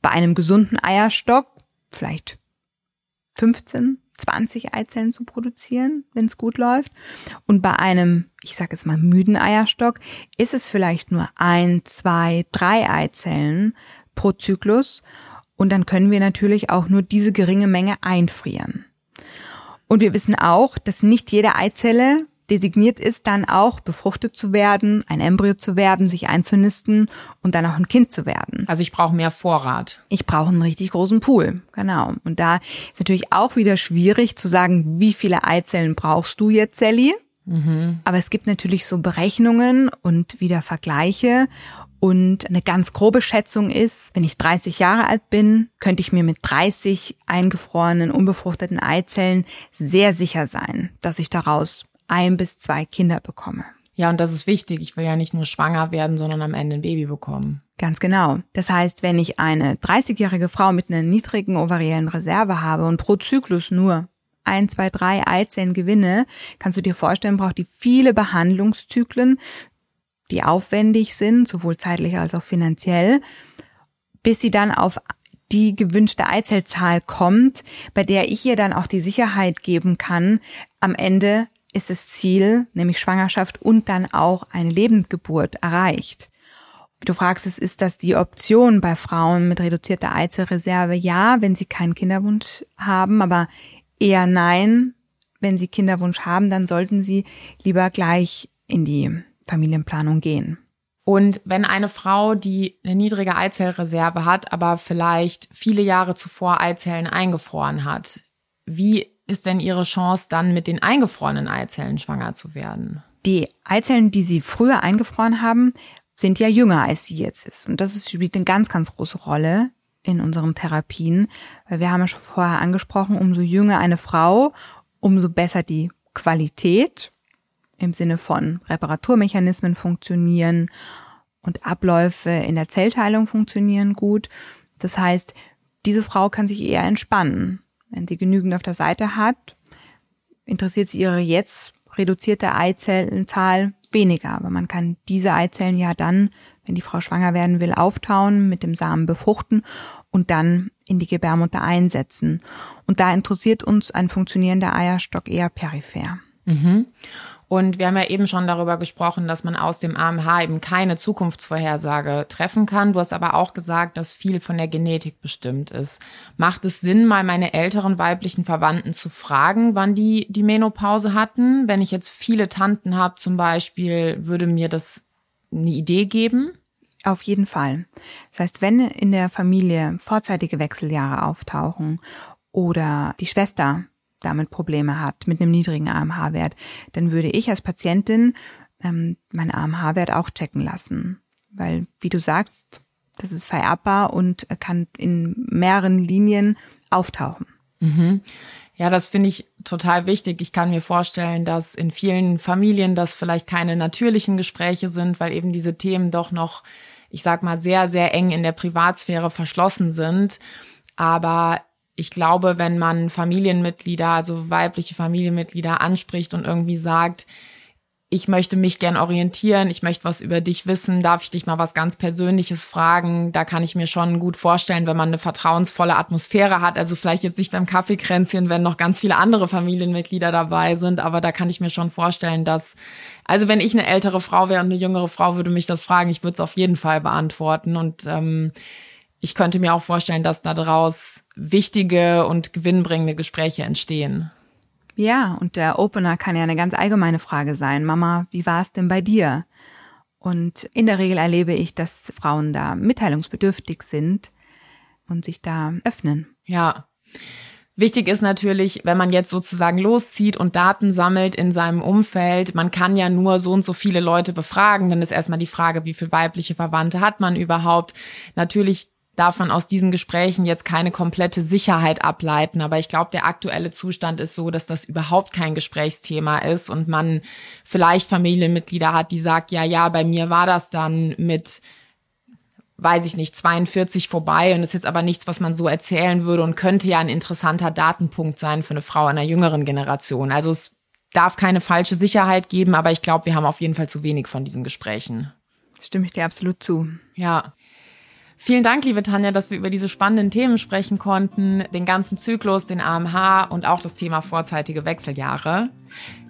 bei einem gesunden Eierstock vielleicht 15 20 Eizellen zu produzieren, wenn es gut läuft. Und bei einem, ich sage jetzt mal, müden Eierstock ist es vielleicht nur ein, zwei, drei Eizellen pro Zyklus. Und dann können wir natürlich auch nur diese geringe Menge einfrieren. Und wir wissen auch, dass nicht jede Eizelle designiert ist, dann auch befruchtet zu werden, ein Embryo zu werden, sich einzunisten und dann auch ein Kind zu werden. Also ich brauche mehr Vorrat. Ich brauche einen richtig großen Pool, genau. Und da ist natürlich auch wieder schwierig zu sagen, wie viele Eizellen brauchst du jetzt, Sally? Mhm. Aber es gibt natürlich so Berechnungen und wieder Vergleiche. Und eine ganz grobe Schätzung ist, wenn ich 30 Jahre alt bin, könnte ich mir mit 30 eingefrorenen, unbefruchteten Eizellen sehr sicher sein, dass ich daraus ein bis zwei Kinder bekomme. Ja, und das ist wichtig. Ich will ja nicht nur schwanger werden, sondern am Ende ein Baby bekommen. Ganz genau. Das heißt, wenn ich eine 30-jährige Frau mit einer niedrigen ovariellen Reserve habe und pro Zyklus nur ein, zwei, drei Eizellen gewinne, kannst du dir vorstellen, braucht die viele Behandlungszyklen, die aufwendig sind, sowohl zeitlich als auch finanziell, bis sie dann auf die gewünschte Eizellzahl kommt, bei der ich ihr dann auch die Sicherheit geben kann, am Ende ist das Ziel, nämlich Schwangerschaft und dann auch eine Lebendgeburt erreicht. Du fragst es, ist das die Option bei Frauen mit reduzierter Eizellreserve? Ja, wenn sie keinen Kinderwunsch haben, aber eher nein. Wenn sie Kinderwunsch haben, dann sollten sie lieber gleich in die Familienplanung gehen. Und wenn eine Frau, die eine niedrige Eizellreserve hat, aber vielleicht viele Jahre zuvor Eizellen eingefroren hat, wie ist denn Ihre Chance, dann mit den eingefrorenen Eizellen schwanger zu werden? Die Eizellen, die Sie früher eingefroren haben, sind ja jünger, als sie jetzt ist. Und das spielt eine ganz, ganz große Rolle in unseren Therapien. Weil wir haben ja schon vorher angesprochen, umso jünger eine Frau, umso besser die Qualität im Sinne von Reparaturmechanismen funktionieren und Abläufe in der Zellteilung funktionieren gut. Das heißt, diese Frau kann sich eher entspannen. Wenn sie genügend auf der Seite hat, interessiert sie ihre jetzt reduzierte Eizellenzahl weniger. Aber man kann diese Eizellen ja dann, wenn die Frau schwanger werden will, auftauen, mit dem Samen befruchten und dann in die Gebärmutter einsetzen. Und da interessiert uns ein funktionierender Eierstock eher peripher. Mhm. Und wir haben ja eben schon darüber gesprochen, dass man aus dem AMH eben keine Zukunftsvorhersage treffen kann. Du hast aber auch gesagt, dass viel von der Genetik bestimmt ist. Macht es Sinn, mal meine älteren weiblichen Verwandten zu fragen, wann die die Menopause hatten? Wenn ich jetzt viele Tanten habe zum Beispiel, würde mir das eine Idee geben? Auf jeden Fall. Das heißt, wenn in der Familie vorzeitige Wechseljahre auftauchen oder die Schwester damit Probleme hat mit einem niedrigen AMH-Wert, dann würde ich als Patientin ähm, meinen AMH-Wert auch checken lassen. Weil, wie du sagst, das ist vererbbar und kann in mehreren Linien auftauchen. Mhm. Ja, das finde ich total wichtig. Ich kann mir vorstellen, dass in vielen Familien das vielleicht keine natürlichen Gespräche sind, weil eben diese Themen doch noch, ich sag mal, sehr, sehr eng in der Privatsphäre verschlossen sind. Aber ich glaube, wenn man Familienmitglieder, also weibliche Familienmitglieder anspricht und irgendwie sagt, ich möchte mich gern orientieren, ich möchte was über dich wissen, darf ich dich mal was ganz Persönliches fragen? Da kann ich mir schon gut vorstellen, wenn man eine vertrauensvolle Atmosphäre hat, also vielleicht jetzt nicht beim Kaffeekränzchen, wenn noch ganz viele andere Familienmitglieder dabei sind, aber da kann ich mir schon vorstellen, dass, also wenn ich eine ältere Frau wäre und eine jüngere Frau würde mich das fragen, ich würde es auf jeden Fall beantworten. Und ähm, ich könnte mir auch vorstellen, dass daraus wichtige und gewinnbringende Gespräche entstehen. Ja, und der Opener kann ja eine ganz allgemeine Frage sein. Mama, wie war es denn bei dir? Und in der Regel erlebe ich, dass Frauen da mitteilungsbedürftig sind und sich da öffnen. Ja. Wichtig ist natürlich, wenn man jetzt sozusagen loszieht und Daten sammelt in seinem Umfeld, man kann ja nur so und so viele Leute befragen. Dann ist erstmal die Frage, wie viele weibliche Verwandte hat man überhaupt? Natürlich darf man aus diesen Gesprächen jetzt keine komplette Sicherheit ableiten. Aber ich glaube, der aktuelle Zustand ist so, dass das überhaupt kein Gesprächsthema ist und man vielleicht Familienmitglieder hat, die sagt, ja, ja, bei mir war das dann mit weiß ich nicht, 42 vorbei und ist jetzt aber nichts, was man so erzählen würde und könnte ja ein interessanter Datenpunkt sein für eine Frau einer jüngeren Generation. Also es darf keine falsche Sicherheit geben, aber ich glaube, wir haben auf jeden Fall zu wenig von diesen Gesprächen. Stimme ich dir absolut zu. Ja. Vielen Dank, liebe Tanja, dass wir über diese spannenden Themen sprechen konnten, den ganzen Zyklus, den AMH und auch das Thema vorzeitige Wechseljahre.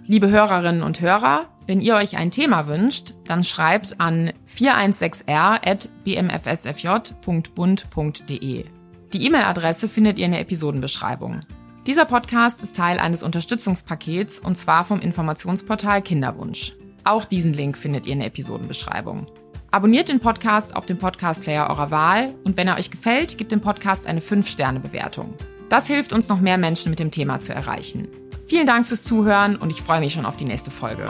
Liebe Hörerinnen und Hörer, wenn ihr euch ein Thema wünscht, dann schreibt an 416r.bmfsfj.bund.de. Die E-Mail-Adresse findet ihr in der Episodenbeschreibung. Dieser Podcast ist Teil eines Unterstützungspakets und zwar vom Informationsportal Kinderwunsch. Auch diesen Link findet ihr in der Episodenbeschreibung. Abonniert den Podcast auf dem Podcast-Player eurer Wahl und wenn er euch gefällt, gibt dem Podcast eine 5-Sterne-Bewertung. Das hilft uns, noch mehr Menschen mit dem Thema zu erreichen. Vielen Dank fürs Zuhören und ich freue mich schon auf die nächste Folge.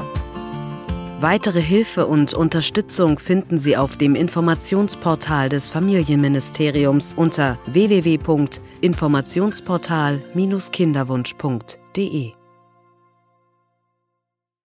Weitere Hilfe und Unterstützung finden Sie auf dem Informationsportal des Familienministeriums unter www.informationsportal-kinderwunsch.de.